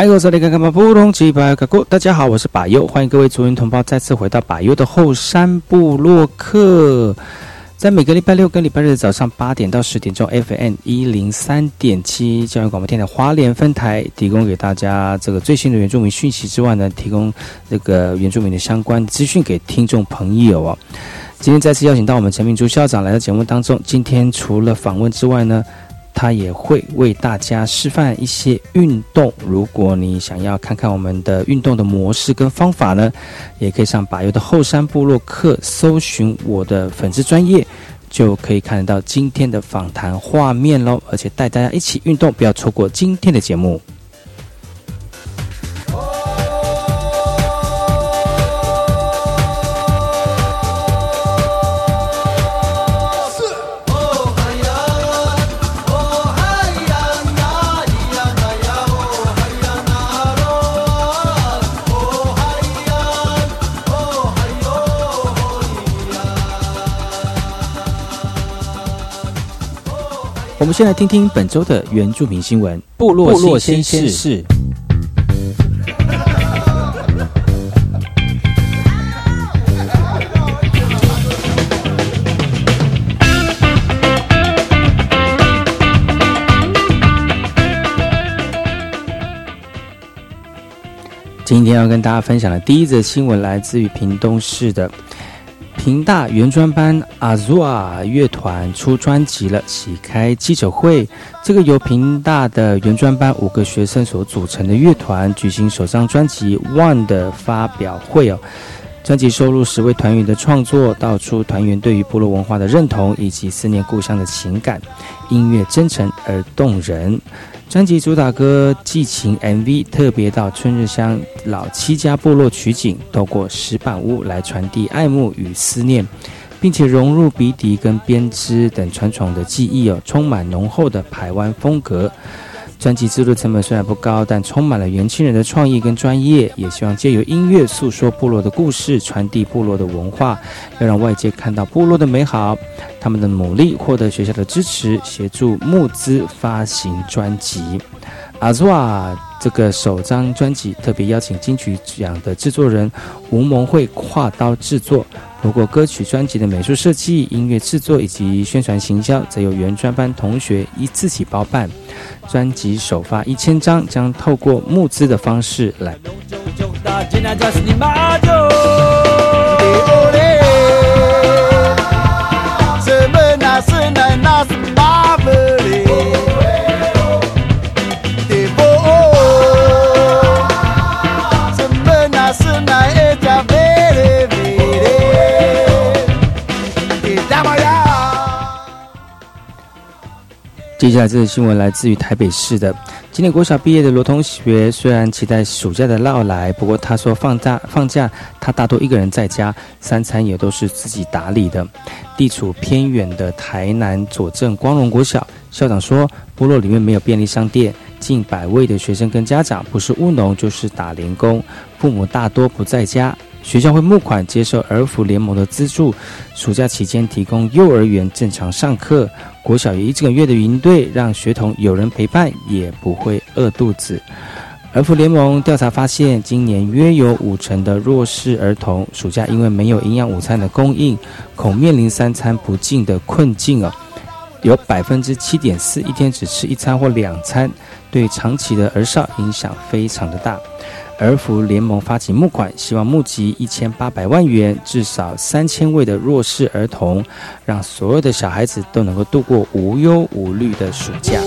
来，我这里看看吧，不同几百个故。大家好，我是把优，欢迎各位族人同胞再次回到把优的后山部落客。在每个礼拜六跟礼拜日的早上八点到十点钟，FM 一零三点七教育广播电台华联分台提供给大家这个最新的原住民讯息之外呢，提供这个原住民的相关资讯给听众朋友哦。今天再次邀请到我们陈明珠校长来到节目当中。今天除了访问之外呢？他也会为大家示范一些运动。如果你想要看看我们的运动的模式跟方法呢，也可以上柏油的后山部落客搜寻我的粉丝专业，就可以看得到今天的访谈画面喽。而且带大家一起运动，不要错过今天的节目。先来听听本周的原住民新闻。部落新鲜事。今天要跟大家分享的第一则新闻，来自于屏东市的。平大原专班阿 Zua 乐团出专辑了，喜开记者会。这个由平大的原专班五个学生所组成的乐团举行首张专辑《One》的发表会哦。专辑收录十位团员的创作，道出团员对于部落文化的认同以及思念故乡的情感。音乐真诚而动人。专辑主打歌《寄情》MV 特别到春日乡老七家部落取景，透过石板屋来传递爱慕与思念，并且融入鼻笛跟编织等传统的技艺哦，充满浓厚的台湾风格。专辑制作成本虽然不高，但充满了年轻人的创意跟专业。也希望借由音乐诉说部落的故事，传递部落的文化，要让外界看到部落的美好。他们的努力获得学校的支持，协助募资发行专辑。阿祖瓦这个首张专辑特别邀请金曲奖的制作人吴蒙会跨刀制作。如果歌曲专辑的美术设计、音乐制作以及宣传行销，则由原专班同学一自己包办。专辑首发一千张，将透过募资的方式来。接下来这个新闻来自于台北市的。今年国小毕业的罗同学，虽然期待暑假的到来，不过他说放假放假，他大多一个人在家，三餐也都是自己打理的。地处偏远的台南左镇光荣国小校长说，部落里面没有便利商店，近百位的学生跟家长不是务农就是打零工，父母大多不在家。学校会募款接受儿福联盟的资助，暑假期间提供幼儿园正常上课，国小一整个月的营队，让学童有人陪伴，也不会饿肚子。儿福联盟调查发现，今年约有五成的弱势儿童暑假因为没有营养午餐的供应，恐面临三餐不进的困境哦。有百分之七点四一天只吃一餐或两餐，对长期的儿少影响非常的大。儿福联盟发起募款，希望募集一千八百万元，至少三千位的弱势儿童，让所有的小孩子都能够度过无忧无虑的暑假。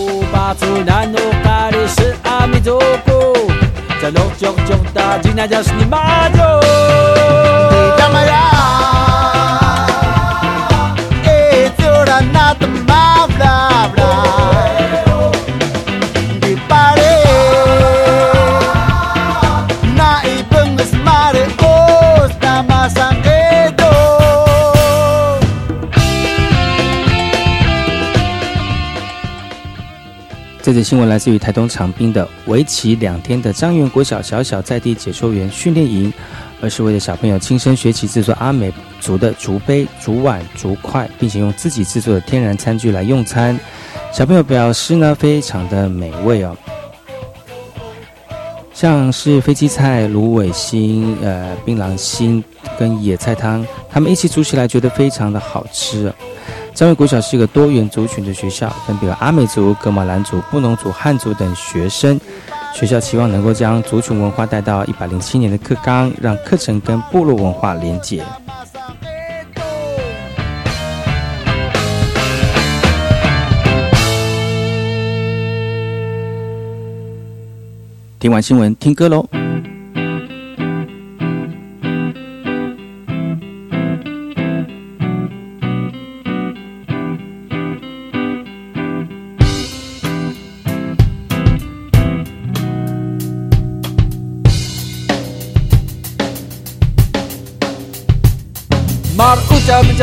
这则新闻来自于台东长滨的为期两天的张园国小小小在地解说员训练营，而是为了小朋友亲身学习制作阿美族的竹杯、竹碗、竹筷，并且用自己制作的天然餐具来用餐。小朋友表示呢，非常的美味哦，像是飞机菜、芦苇心、呃槟榔心跟野菜汤，他们一起煮起来觉得非常的好吃。张卫国小是一个多元族群的学校，分别有阿美族、格马兰族、布农族、汉族等学生。学校期望能够将族群文化带到一百零七年的课纲，让课程跟部落文化连结。听完新闻，听歌喽。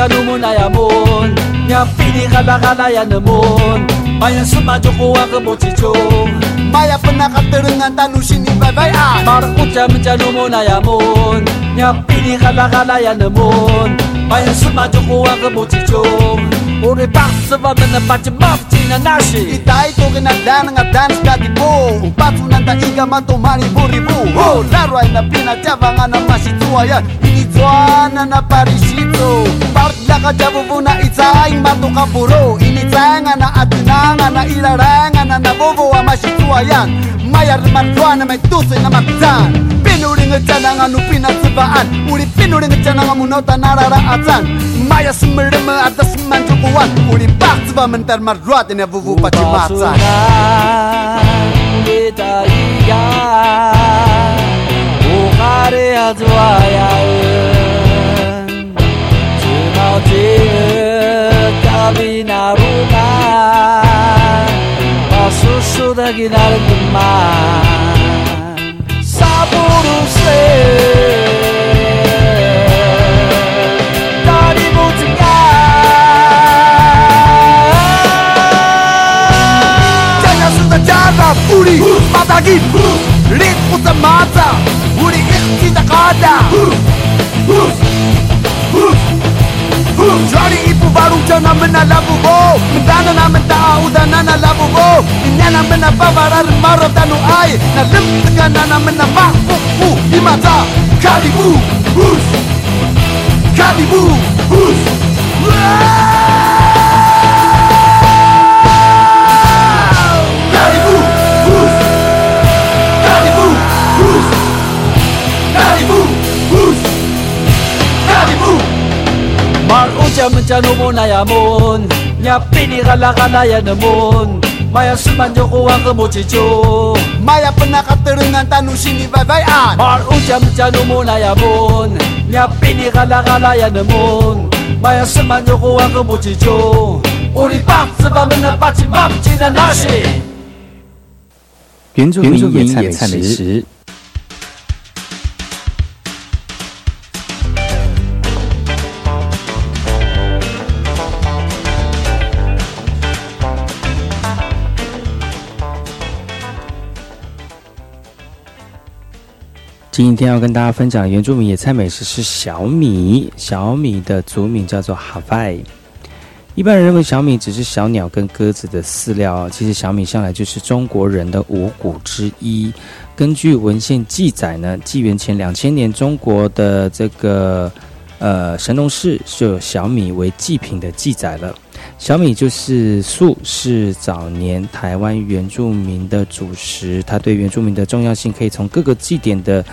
jalumuna ya mon. Nyapini galagala ya nemon maya semajogo wa gebotico maya penakaterengan tanusini babaya markucam jalumuna ya. Mon. Nyapini galagala ya nemon maya semajogo wa gebotico Ori patsa wa mena pachi mafti na nashi Itai toge na dana nga dana bo Upatsu na ta iga mato mani buribu Laro ai na pina java nga na mashi tua ya Ini na parishito Upat laka Ini zai nga na atina nga na ilara nga Mayar marjuana mai tuse na mapizan Pinu ringa chana nga nupina tiba maja së më rëmë Atë së më në trukuat Unë i bakë të vëmë në tërë marruatin e vuvu pa që maca Vita ia U kare atë vaja Që në të kabina runa Pasusu dhe ginarë të ma Saburu se تجيب ريت قدام معزة. ولي اختي تقعدة Johnny ipu baru jana mena labu bo Mendana na menta auda nana labu bo Inyana mena bavarar maro danu ai Na lim tega nana mena mahfu fu Imata kalibu Hus Kalibu Hus Waaah Maruja mencanu munayamun Nyapini kala-kala ya namun Maya semanjo kuang kemucicu Maya penakaterungan tanu sini bye-byean Maruja mencanu munayamun Nyapini kala-kala ya namun Maya semanjo kuang kemucicu Uri pak sebab menepaci map cina nasi 原住民野菜美食。今天要跟大家分享的原住民野菜美食是小米。小米的族名叫做 Hawaii。一般人认为小米只是小鸟跟鸽子的饲料，其实小米向来就是中国人的五谷之一。根据文献记载呢，纪元前两千年，中国的这个呃神农氏就有小米为祭品的记载了。小米就是粟，是早年台湾原住民的主食。它对原住民的重要性，可以从各个祭典的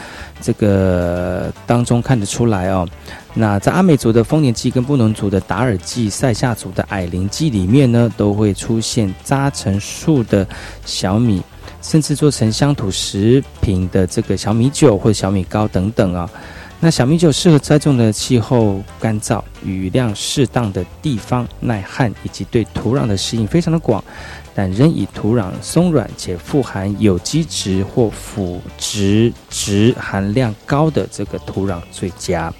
这个当中看得出来哦。那在阿美族的丰年祭、跟布农族的达尔祭、塞夏族的矮灵祭里面呢，都会出现扎成树的小米，甚至做成乡土食品的这个小米酒或小米糕等等啊。那小米酒适合栽种的气候干燥、雨量适当的地方，耐旱以及对土壤的适应非常的广，但仍以土壤松软且富含有机质或腐殖质含量高的这个土壤最佳。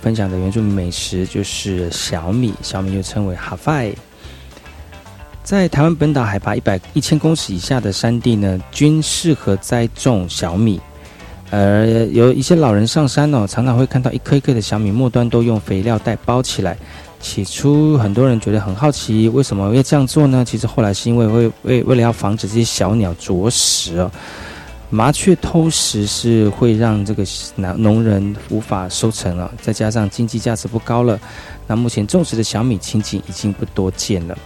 分享的原住民美食就是小米，小米又称为哈费。在台湾本岛海拔一百一千公尺以下的山地呢，均适合栽种小米。而有一些老人上山哦，常常会看到一颗一颗的小米末端都用肥料袋包起来。起初很多人觉得很好奇，为什么要这样做呢？其实后来是因为为为为了要防止这些小鸟啄食哦。麻雀偷食是会让这个农农人无法收成啊，再加上经济价值不高了，那目前种植的小米情景已经不多见了。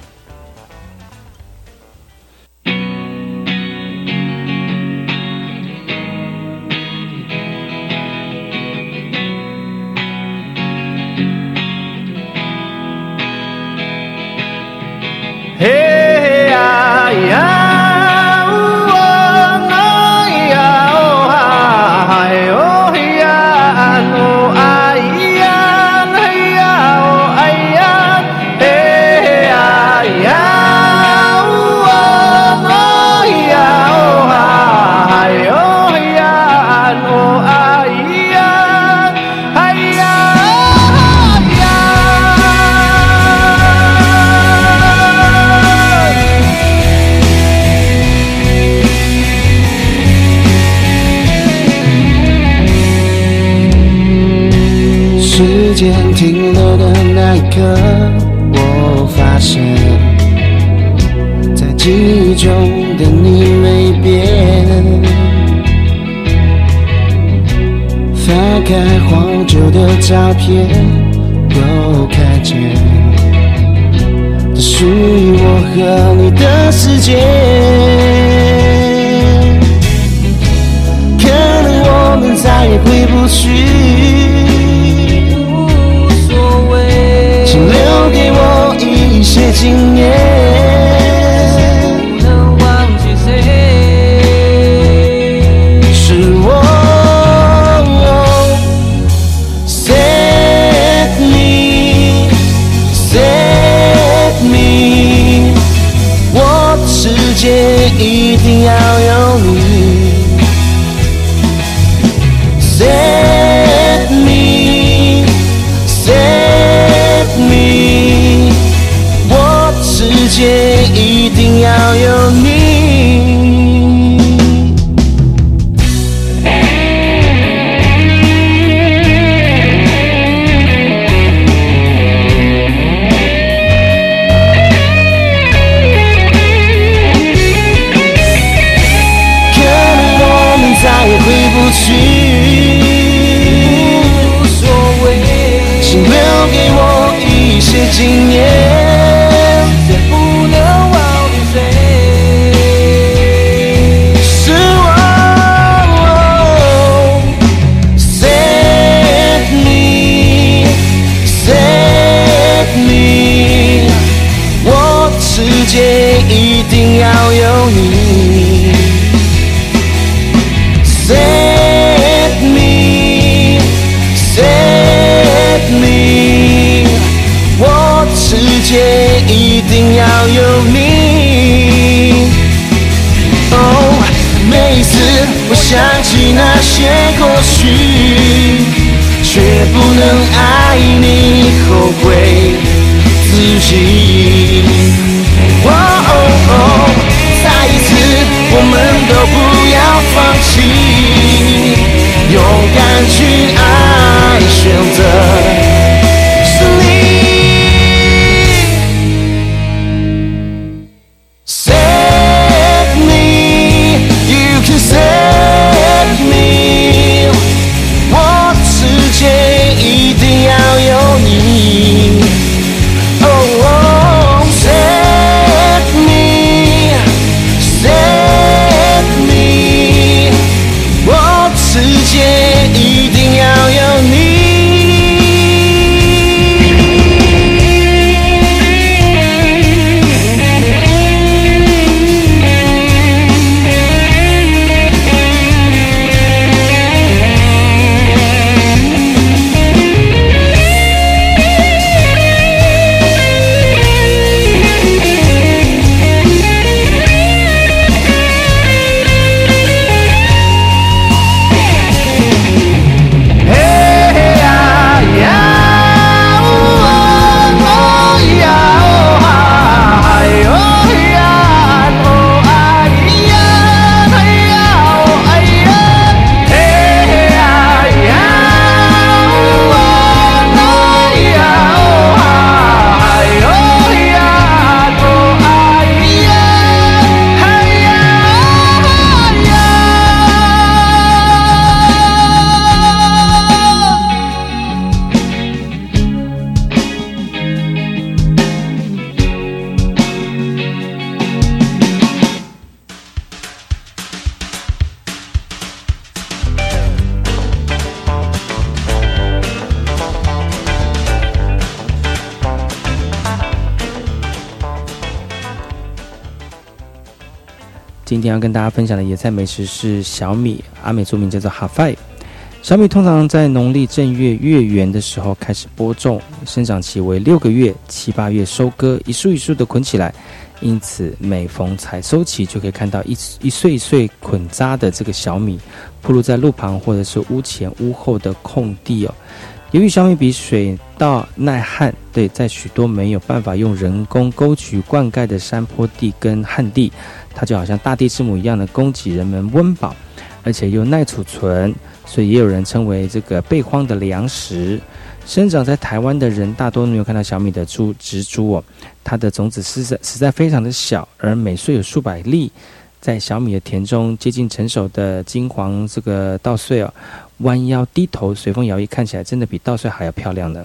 可我发现在记忆中的你没变翻开黄酒的照片都看见属于我和你的世界。可能我们再也回不去。一些天要跟大家分享的野菜美食是小米，阿美族名叫做哈费。小米通常在农历正月月圆的时候开始播种，生长期为六个月，七八月收割，一束一束的捆起来。因此，每逢采收期，就可以看到一一穗一穗捆扎的这个小米，铺露在路旁或者是屋前屋后的空地哦。由于小米比水稻耐旱，对，在许多没有办法用人工沟渠灌溉的山坡地跟旱地，它就好像大地之母一样的供给人们温饱，而且又耐储存，所以也有人称为这个备荒的粮食。生长在台湾的人大多没有看到小米的株植株哦，它的种子实在实在非常的小，而每穗有数百粒。在小米的田中，接近成熟的金黄这个稻穗哦，弯腰低头随风摇曳，看起来真的比稻穗还要漂亮呢。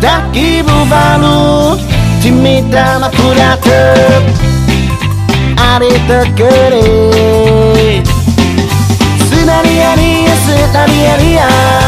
tak ibu balu Cimita na puratep Ari tekeri Sinari ari, sinari ari, ari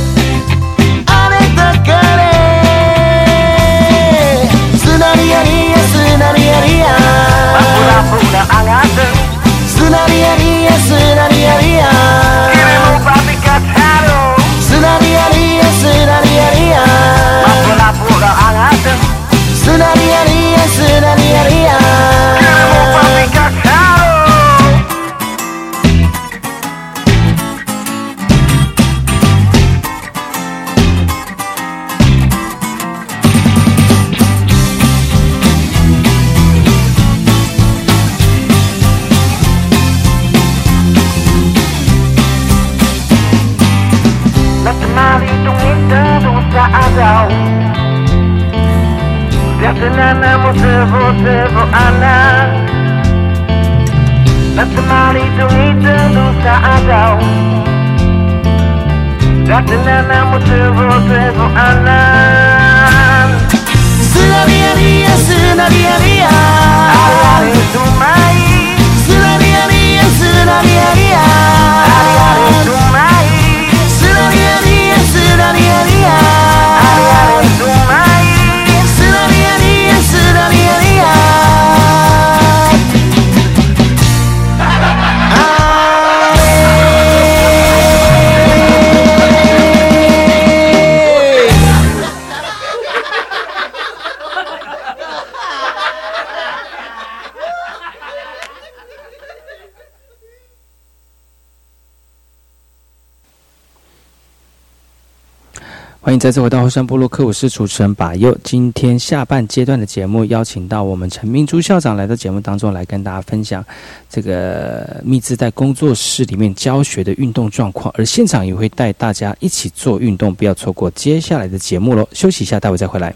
砂にあるやつらなもつぼつぼ穴まつまりと似てるサーダを。やつらなもつぼつぼ穴スラビアリアスラビアリアあれとまい。スラビアリアスラビアリアあれとまい。スラビアリアスラビアリア欢迎再次回到后山部落客，我是主持人把佑。今天下半阶段的节目，邀请到我们陈明珠校长来到节目当中来跟大家分享这个密字在工作室里面教学的运动状况，而现场也会带大家一起做运动，不要错过接下来的节目喽。休息一下，待会再回来。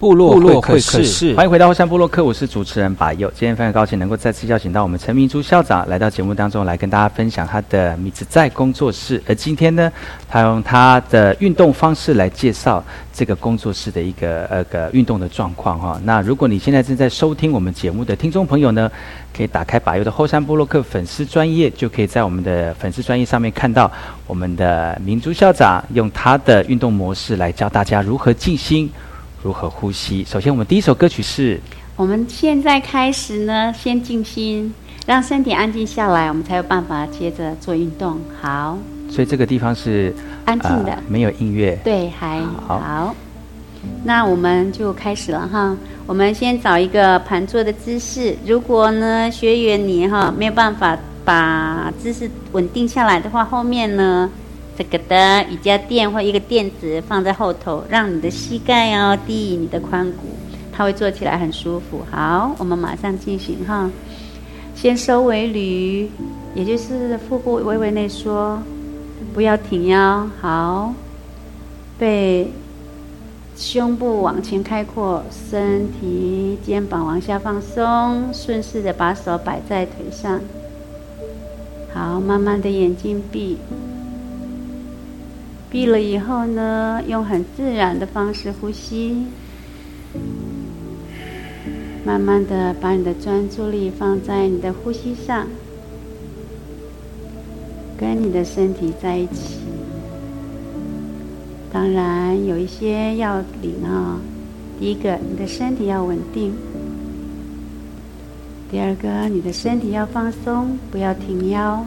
部落会客室，欢迎回到后山部落客，我是主持人把佑。今天非常高兴能够再次邀请到我们陈明珠校长来到节目当中，来跟大家分享他的米子在工作室。而今天呢，他用他的运动方式来介绍这个工作室的一个呃个运动的状况哈。那如果你现在正在收听我们节目的听众朋友呢，可以打开把佑的后山部落客粉丝专业，就可以在我们的粉丝专业上面看到我们的明珠校长用他的运动模式来教大家如何静心。如何呼吸？首先，我们第一首歌曲是。我们现在开始呢，先静心，让身体安静下来，我们才有办法接着做运动。好。所以这个地方是安静的，没有音乐。对，还好。那我们就开始了哈。我们先找一个盘坐的姿势。如果呢，学员你哈没有办法把姿势稳定下来的话，后面呢？这个的瑜伽垫或一个垫子放在后头，让你的膝盖哦低于你的髋骨，它会坐起来很舒服。好，我们马上进行哈。先收尾捋，也就是腹部微微内缩，不要挺腰。好，背、胸部往前开阔，身体肩膀往下放松，顺势的把手摆在腿上。好，慢慢的眼睛闭。闭了以后呢，用很自然的方式呼吸，慢慢的把你的专注力放在你的呼吸上，跟你的身体在一起。当然有一些要领啊，第一个，你的身体要稳定；第二个，你的身体要放松，不要挺腰。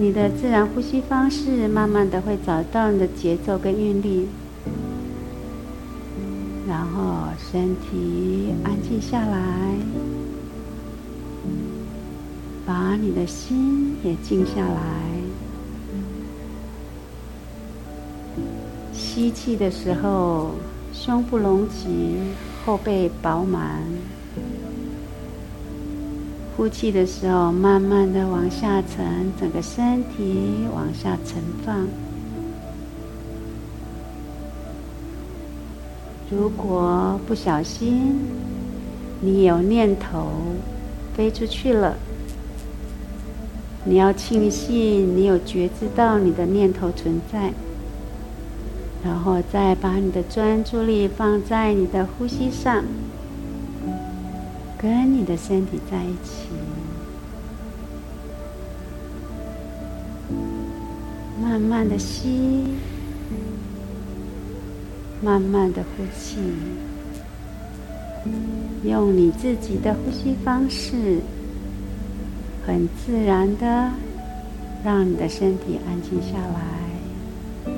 你的自然呼吸方式，慢慢的会找到你的节奏跟韵律，然后身体安静下来，把你的心也静下来。吸气的时候，胸部隆起，后背饱满。呼气的时候，慢慢的往下沉，整个身体往下沉放。如果不小心，你有念头飞出去了，你要庆幸你有觉知到你的念头存在，然后再把你的专注力放在你的呼吸上，跟你的身体在一起，慢慢的吸，慢慢的呼气。用你自己的呼吸方式，很自然的让你的身体安静下来，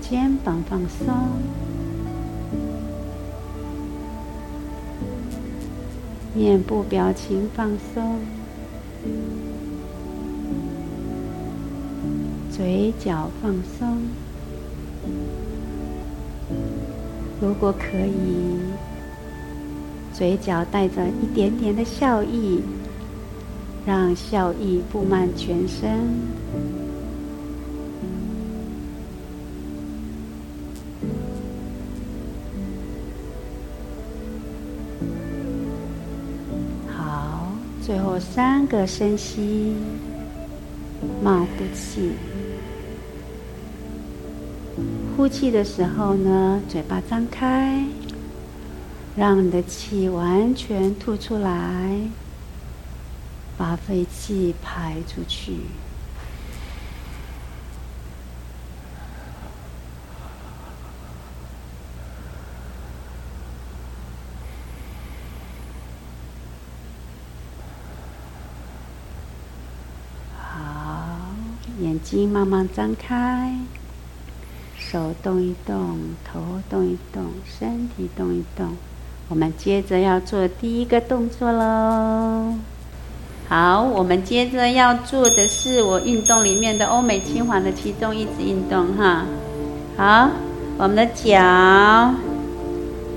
肩膀放松，面部表情放松，嘴角放松。如果可以，嘴角带着一点点的笑意，让笑意布满全身。三个深吸，慢呼气。呼气的时候呢，嘴巴张开，让你的气完全吐出来，把废气排出去。好，眼睛慢慢张开。手动一动，头动一动，身体动一动。我们接着要做第一个动作喽。好，我们接着要做的是我运动里面的欧美轻缓的其中一支运动哈。好，我们的脚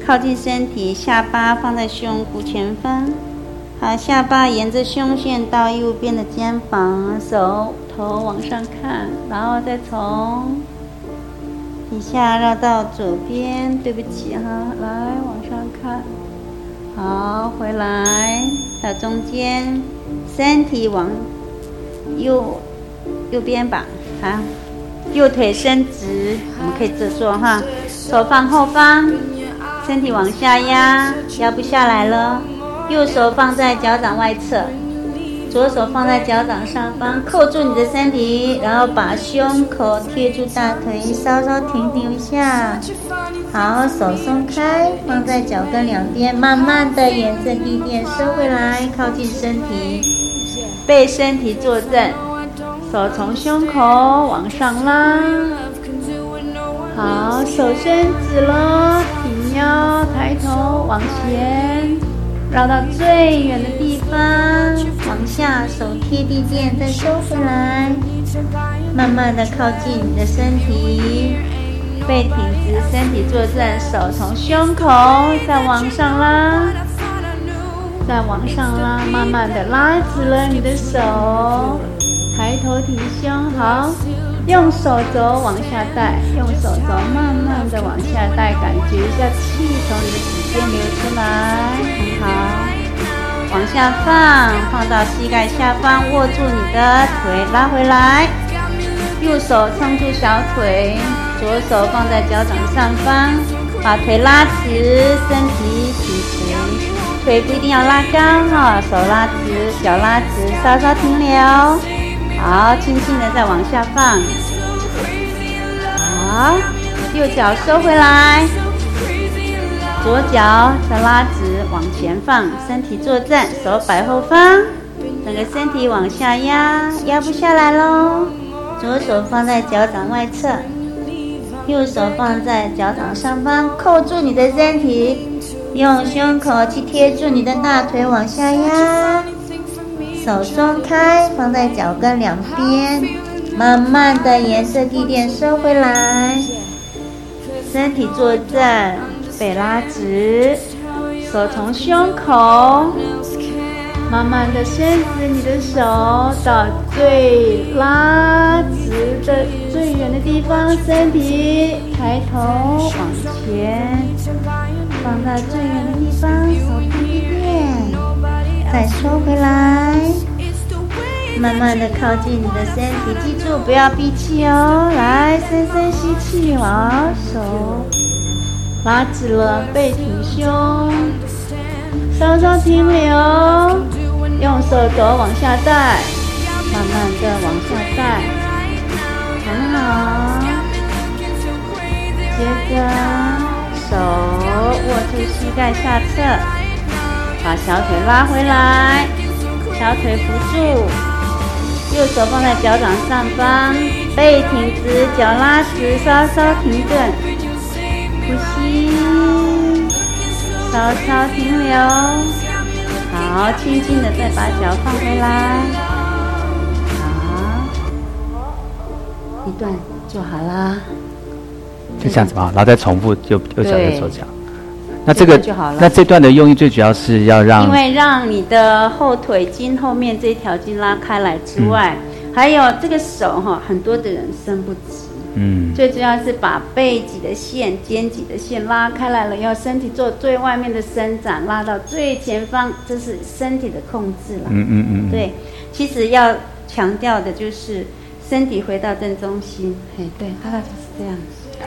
靠近身体，下巴放在胸骨前方。好，下巴沿着胸线到右边的肩膀，手头往上看，然后再从。一下绕到左边，对不起哈，来往上看，好，回来到中间，身体往右右边吧，好，右腿伸直，我们可以这做哈，手放后方，身体往下压，压不下来了，右手放在脚掌外侧。左手放在脚掌上方，扣住你的身体，然后把胸口贴住大腿，稍稍停留一下。好，手松开，放在脚跟两边，慢慢的沿着地面收回来，靠近身体，背身体坐正，手从胸口往上拉。好，手伸直了，挺腰，抬头往前。绕到最远的地方，往下，手贴地垫，再收回来，慢慢的靠近你的身体，背挺直，身体坐正，手从胸口再往上拉，再往上拉，慢慢的拉直了你的手，抬头挺胸，好。用手肘往下带，用手肘慢慢的往下带，感觉一下气从你的指尖流出来，很好。往下放，放到膝盖下方，握住你的腿，拉回来。右手撑住小腿，左手放在脚掌上方，把腿拉直，身体挺直，腿不一定要拉高哈，手拉直，脚拉直，稍稍停留。好，轻轻的再往下放。好，右脚收回来，左脚再拉直往前放，身体坐正，手摆后方，整个身体往下压，压不下来喽。左手放在脚掌外侧，右手放在脚掌上方，扣住你的身体，用胸口去贴住你的大腿，往下压。手松开，放在脚跟两边，慢慢的沿着地垫收回来。身体坐正，背拉直，手从胸口慢慢的伸直你的手到最拉直的最远的地方，身体抬头往前，放到最远的地方，手低一点，再收回来，慢慢的靠近你的身体，记住不要闭气哦，来深深吸气，把手拉直了，背挺胸，稍稍停留。用手肘往下带，慢慢的往下带，很好。接着手握住膝盖下侧，把小腿拉回来，小腿扶住，右手放在脚掌上方，背挺直，脚拉直，稍稍停顿，呼吸，稍稍停留。好，轻轻的再把脚放回来。好，一段就好啦。就这样子吧，然后再重复右右脚右手脚。那这个那这段的用意最主要是要让，因为让你的后腿筋后面这条筋拉开来之外，还有这个手哈，很多的人伸不直。嗯，最主要是把背脊的线、肩脊的线拉开来了，要身体做最外面的伸展，拉到最前方，这是身体的控制了。嗯嗯嗯。对，其实要强调的就是身体回到正中心。嘿，对，大概就是这样。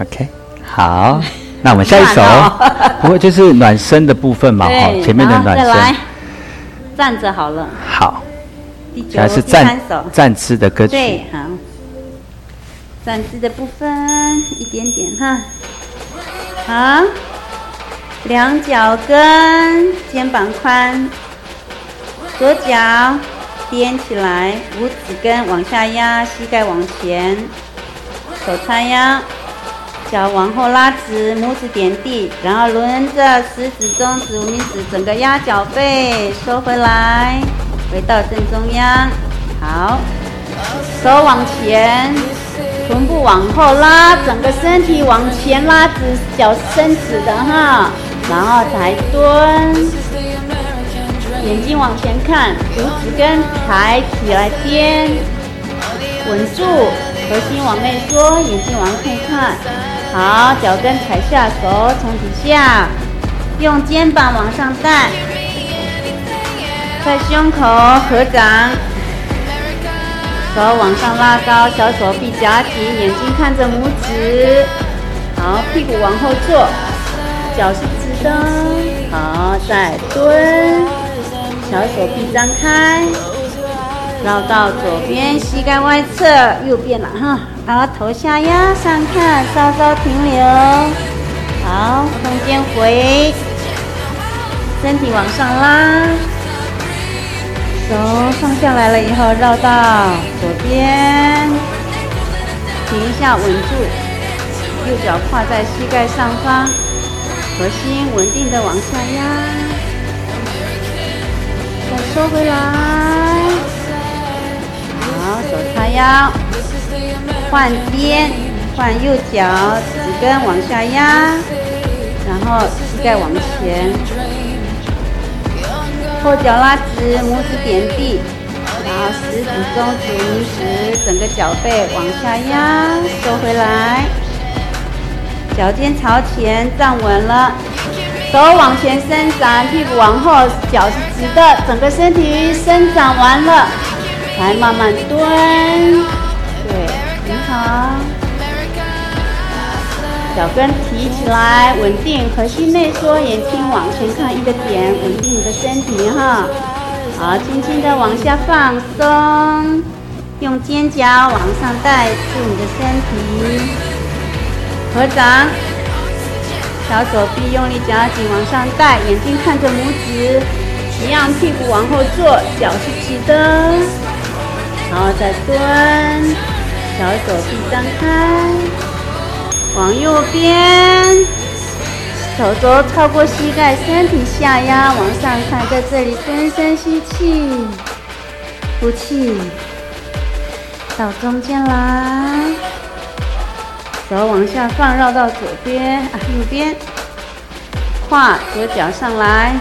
OK，好，那我们下一首，不过就是暖身的部分嘛，哈，前面的暖身。站着好了。好。第九、是站首。站姿的歌曲。对，好。站姿的部分一点点哈，好，两脚跟，肩膀宽，左脚踮起来，五指根往下压，膝盖往前，手叉腰，脚往后拉直，拇指点地，然后轮着食指、中指、无名指，整个压脚背，收回来，回到正中央，好，手往前。臀部往后拉，整个身体往前拉直，脚伸直的哈，然后抬蹲，眼睛往前看，五指根抬起来颠，稳住，核心往内缩，眼睛往后看，好，脚跟踩下，手从底下，用肩膀往上带，在胸口合掌。手往上拉高，小手臂夹紧，眼睛看着拇指。好，屁股往后坐，脚是直的。好，再蹲，小手臂张开，绕到左边，膝盖外侧，右边了哈。然后头下压上看，稍稍停留。好，空间回，身体往上拉。手放下来了以后，绕到左边，停一下，稳住，右脚跨在膝盖上方，核心稳定的往下压，再收回来，好，手叉腰，换边，换右脚，指根往下压，然后膝盖往前。后脚拉直，拇指点地，然后食指、中指、拇指，整个脚背往下压，收回来，脚尖朝前站稳了，手往前伸展，屁股往后，脚是直的，整个身体伸展完了，来慢慢蹲，对，很好。脚跟提起来，稳定，核心内缩，眼睛往前看一个点，稳定你的身体哈。好，轻轻的往下放松，用肩胛往上带住你的身体，合掌，小手臂用力夹紧往上带，眼睛看着拇指，一样屁股往后坐，脚是直的，然后再蹲，小手臂张开。往右边，手肘超过膝盖，身体下压，往上看，在这里深深吸气，呼气，到中间来，手往下放，绕到左边啊，右边，跨左脚上来，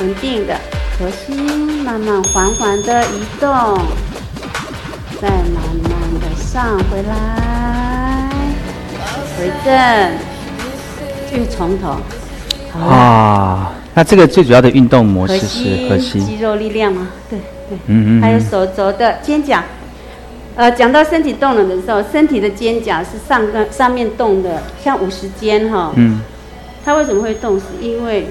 稳定的，核心慢慢缓缓的移动，再慢慢的上回来，回正，又从头。啊，那这个最主要的运动模式是核心肌，肉力量吗？对对。嗯嗯嗯，还有手肘的肩胛。呃，讲到身体动了的时候，身体的肩胛是上个上面动的，像五十肩哈，嗯，它为什么会动？是因为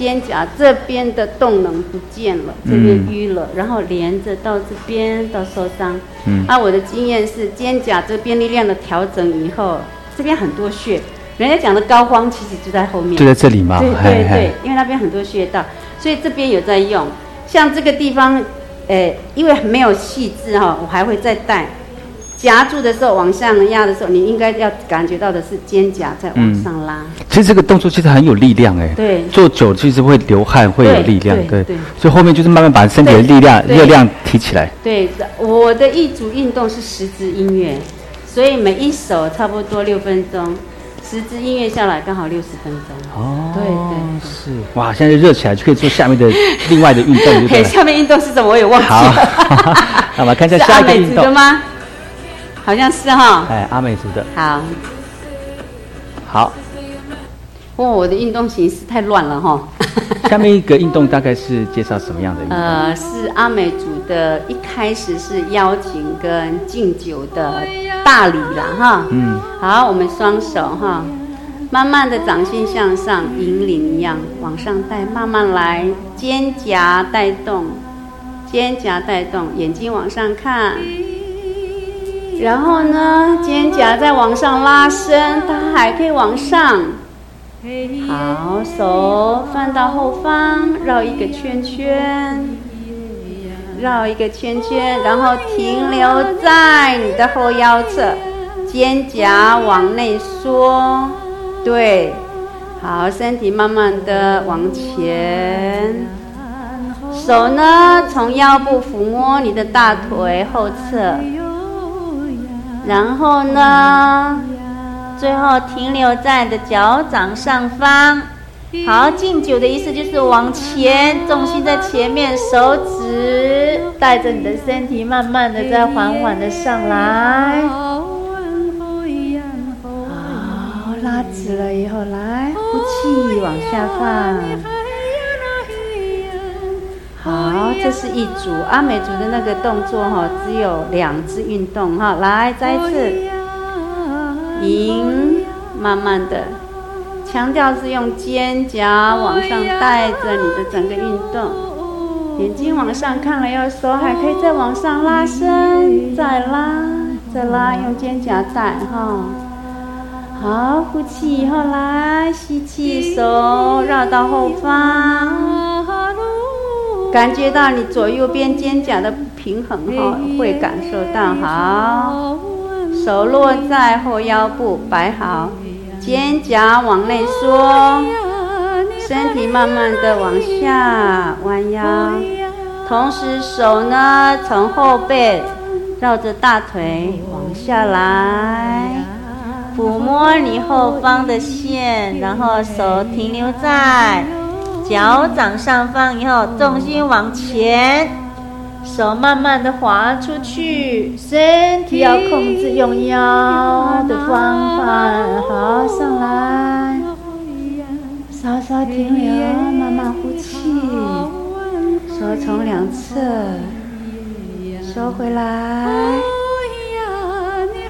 肩胛这边的动能不见了，这边嗯淤了，然后连着到这边到受伤。嗯啊，我的经验是肩胛这边力量的调整以后，这边很多穴，人家讲的膏肓其实就在后面。就在这里嘛，对对对，因为那边很多穴道，所以这边有在用。像这个地方，呃，因为没有细致哈，我还会再带。夹住的时候往上压的时候，你应该要感觉到的是肩胛在往上拉。其实这个动作其实很有力量哎，对做久其实会流汗，会有力量，对对对，所以后面就是慢慢把身体的力量、对热量提起来。对，我的一组运动是十支音乐，所以每一首差不多六分钟，十支音乐下来刚好六十分钟。哦，对对是哇，现在热起来就可以做下面的另外的运动，对不嘿，对？下面运动是什么我也忘记好了。，那我们看一下下一个运动，吗？好像是哈。哎，阿美族的，好，好，哦，我的运动形式太乱了哈。下面一个运动大概是介绍什么样的运动？呃，是阿美族的，一开始是邀请跟敬酒的大礼啦哈。嗯，好，我们双手哈，慢慢的掌心向上，引领一样往上带，慢慢来，肩胛带动，肩胛带动，眼睛往上看。然后呢，肩胛再往上拉伸，它还可以往上。好，手翻到后方，绕一个圈圈，绕一个圈圈，然后停留在你的后腰侧，肩胛往内缩，对，好，身体慢慢的往前，手呢从腰部抚摸你的大腿后侧，然后呢。最后停留在你的脚掌上方。好，敬酒的意思就是往前，重心在前面，手指带着你的身体，慢慢的再缓缓的上来。好，拉直了以后，来呼气往下放。好，这是一组阿美族的那个动作哈，只有两支运动哈，来再一次。引，慢慢的，强调是用肩胛往上带着你的整个运动，眼睛往上看了，要手还可以再往上拉伸，再拉，再拉，用肩胛带哈。好，呼气以后来吸气，手绕到后方，感觉到你左右边肩胛的平衡哈，会感受到好。手落在后腰部，摆好，肩胛往内缩，身体慢慢的往下弯腰，同时手呢从后背绕着大腿往下来，抚摸你后方的线，然后手停留在脚掌上方，以后重心往前。手慢慢的滑出去，身体要控制，用腰的方法，好上来，稍稍停留，慢慢呼气，手从两侧收回来，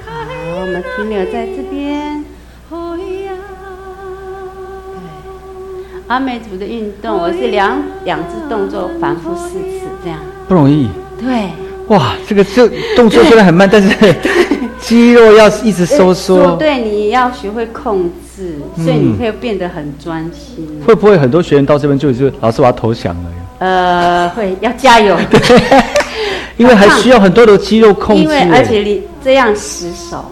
好，我们停留在这边。阿美族的运动，我是两两只动作反复四次这样。不容易。对，哇，这个这动作虽然很慢，但是 肌肉要一直收缩。对，你要学会控制，所以你会变得很专心。会不会很多学员到这边就就老师我要投降了？呃，会要加油。对，因为还需要很多的肌肉控制。因为而且你这样死手。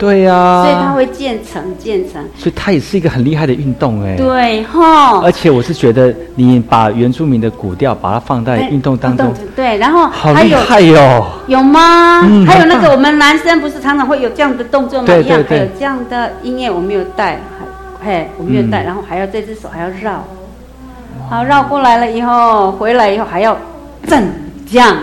对呀、啊，所以它会渐层渐层，所以它也是一个很厉害的运动哎。对哈。而且我是觉得你把原住民的古调把它放在运动当中，对，然后好厉害哟。有吗？嗯、还有那个我们男生不是常常会有这样的动作吗？对对对。还有这样的音乐我没有带，嘿，我没有带，嗯、然后还要这只手还要绕，好，绕过来了以后，回来以后还要正这样。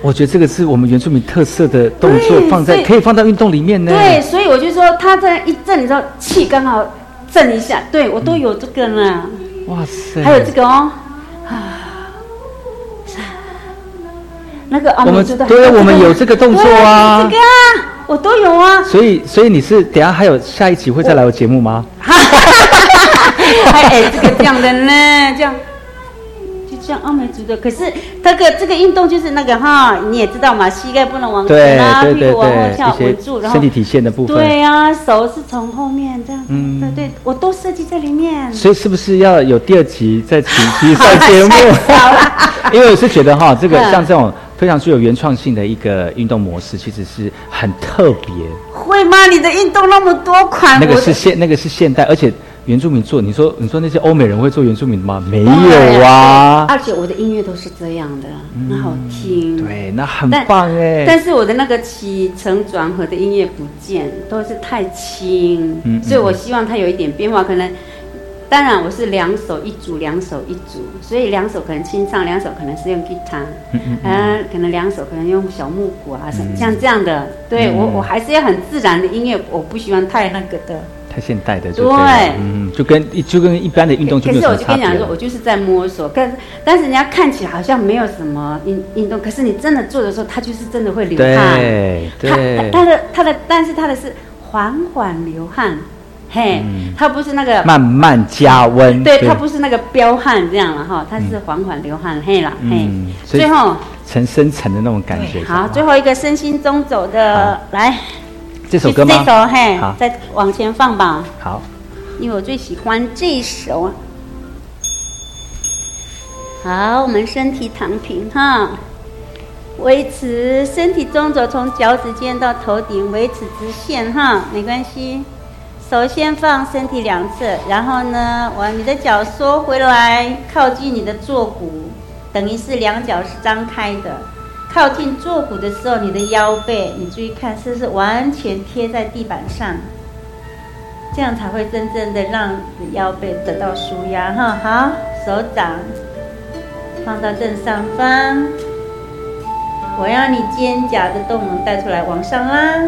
我觉得这个是我们原住民特色的动作，放在可以放到运动里面呢。对，所以我就说他这样一震，你知道气刚好震一下，对我都有这个呢。哇塞，还有这个哦，啊，那个啊，我们对我们有这个动作啊对这个啊，我都有啊。所以所以你是等下还有下一集会再来我节目吗？哎哎，这个这样的呢，这样就这样阿美族的。可是这个这个运动就是那个哈，你也知道嘛，膝盖不能往对前啊，屁股往后对，跳一些稳住，然后身体体现的部分。对啊、手是从后面这样，嗯对对，我都设计在里面。所以是不是要有第二集再请其上 节目？因为我是觉得哈，这个嗯像这种非常具有原创性的一个运动模式，其实是很特别。会吗？你的运动那么多款，那个是现那个是现代，而且原住民做，你说你说那些欧美人会做原住民的吗？没有啊。而且我的音乐都是这样的，很好听。对，那很棒哎。但是我的那个起承转合的音乐不见，都是太轻，嗯所以我希望它有一点变化。可能，当然我是两手一组，两手一组，所以两手可能清唱，两手可能是用吉他，嗯嗯嗯啊，可能两手可能用小木鼓啊，什么像这样的。对我，嗯我还是要很自然的音乐，我不喜欢太那个的。太现代的就对。了嗯，就跟一就跟一般的运动就没有可是我就跟你讲说，我就是在摸索，但是但是人家看起来好像没有什么运运动，可是你真的做的时候，它就是真的会流汗。对它对，它的它的，但是它的是缓缓流汗，嘿，它不是那个，嗯慢慢加温。对，它不是那个飙汗这样了哈，它是缓缓流汗，嘿啦，嘿。嗯，，最后成深层的那种感觉。好，最后一个身心中走的，来，这首歌吗？这首嘿好，再往前放吧，好，因为我最喜欢这首啊。好，我们身体躺平哈，维持身体中轴从脚趾尖到头顶维持直线哈，没关系。首先放身体两侧，然后呢，往你的脚缩回来，靠近你的坐骨，等于是两脚是张开的。靠近坐骨的时候，你的腰背，你注意看，是不是完全贴在地板上？这样才会真正的让你腰背得到舒压哈。好，手掌放到正上方，我让你肩胛的动能带出来，往上拉，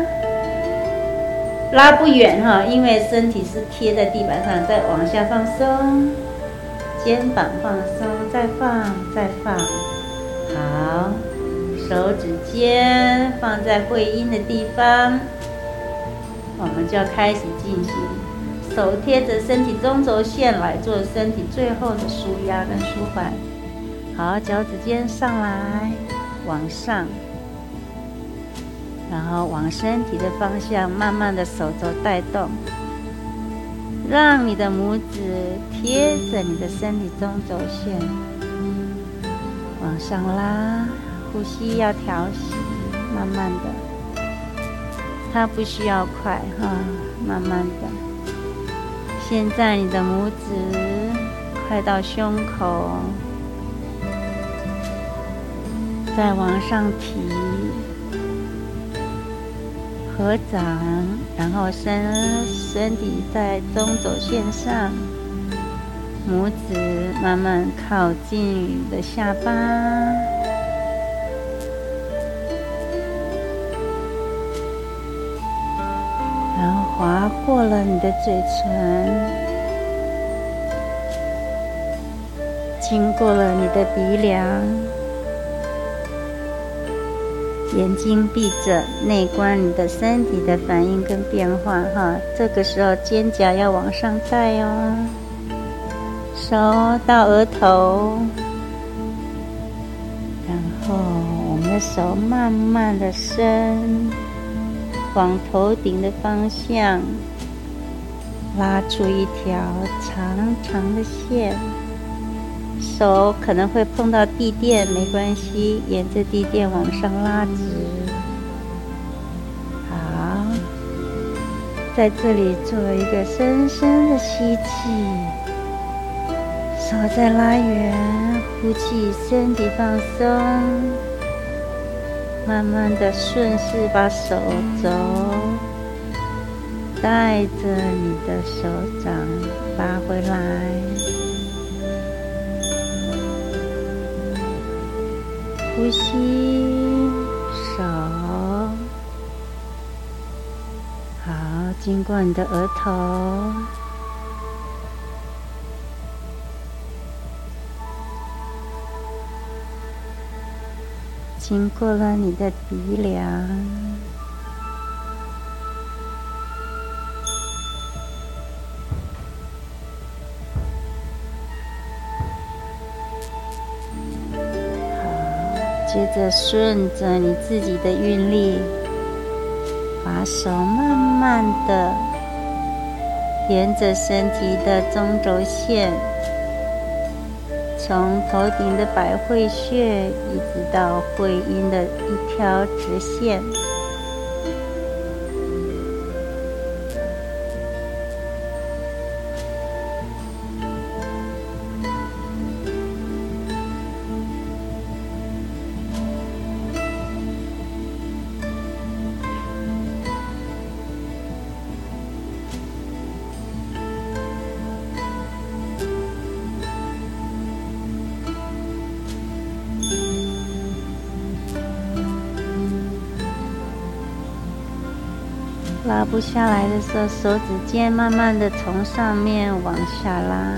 拉不远哈，因为身体是贴在地板上，再往下放松，肩膀放松，再放，再放，好，手指尖放在会阴的地方。我们就要开始进行，手贴着身体中轴线来做身体最后的舒压跟舒缓。好，脚趾尖上来，往上，然后往身体的方向慢慢的手肘带动，让你的拇指贴着你的身体中轴线，往上拉，呼吸要调息，慢慢的。它不需要快哈，慢慢的。现在你的拇指快到胸口，再往上提，合掌，然后身身体在中轴线上，拇指慢慢靠近你的下巴。划过了你的嘴唇，经过了你的鼻梁，眼睛闭着，内观你的身体的反应跟变化哈。这个时候肩胛要往上带哦，手到额头，然后我们的手慢慢的伸。往头顶的方向拉出一条长长的线，手可能会碰到地垫，没关系，沿着地垫往上拉直。好，在这里做一个深深的吸气，手再拉远，呼气，身体放松。慢慢的顺势把手肘带着你的手掌拉回来，呼吸，手，好，经过你的额头。经过了你的鼻梁。好接着顺着你自己的韵力，把手慢慢的沿着身体的中轴线，从头顶的百会穴一直到会阴的一条直线。拉不下来的时候，手指尖慢慢的从上面往下拉。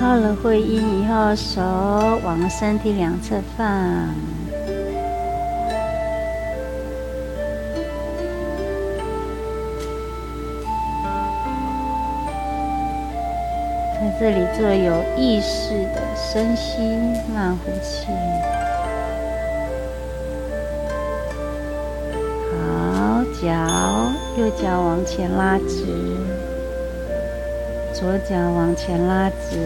到了会阴以后，手往身体两侧放。这里做有意识的深吸慢呼气。好，脚右脚往前拉直，左脚往前拉直，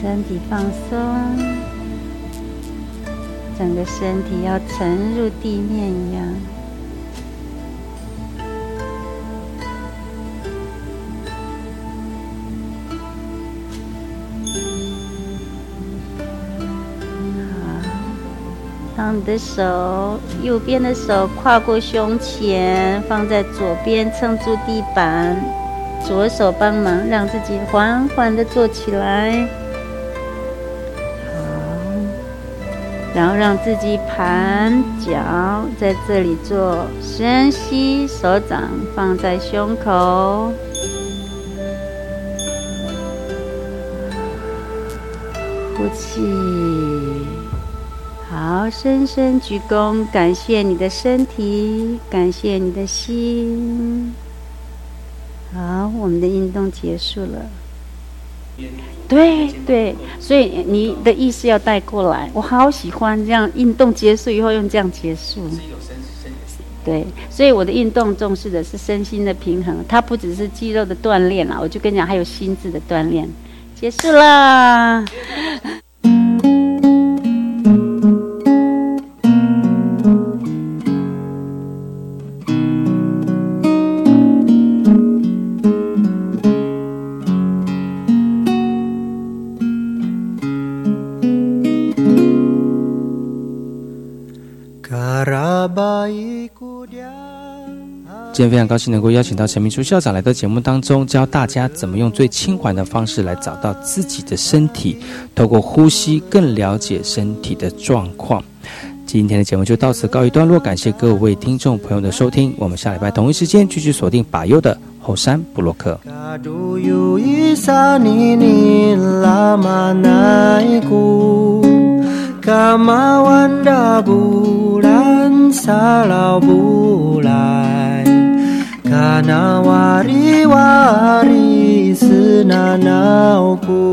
身体放松，整个身体要沉入地面一样。你的手，右边的手跨过胸前，放在左边撑住地板，左手帮忙让自己缓缓的坐起来。好，然后让自己盘脚，在这里做深吸，手掌放在胸口，呼气。好，深深鞠躬，感谢你的身体，感谢你的心。好，我们的运动结束了。对对，所以你的意思要带过来，我好喜欢这样运动结束以后用这样结束。对，所以我的运动重视的是身心的平衡，它不只是肌肉的锻炼啦，我就跟你讲，还有心智的锻炼。结束啦。今天非常高兴能够邀请到陈明书校长来到节目当中，教大家怎么用最轻缓的方式来找到自己的身体，透过呼吸更了解身体的状况。今天的节目就到此告一段落，感谢各位听众朋友的收听，我们下礼拜同一时间继续锁定把优的后山布洛克。Kana wari wari senana oku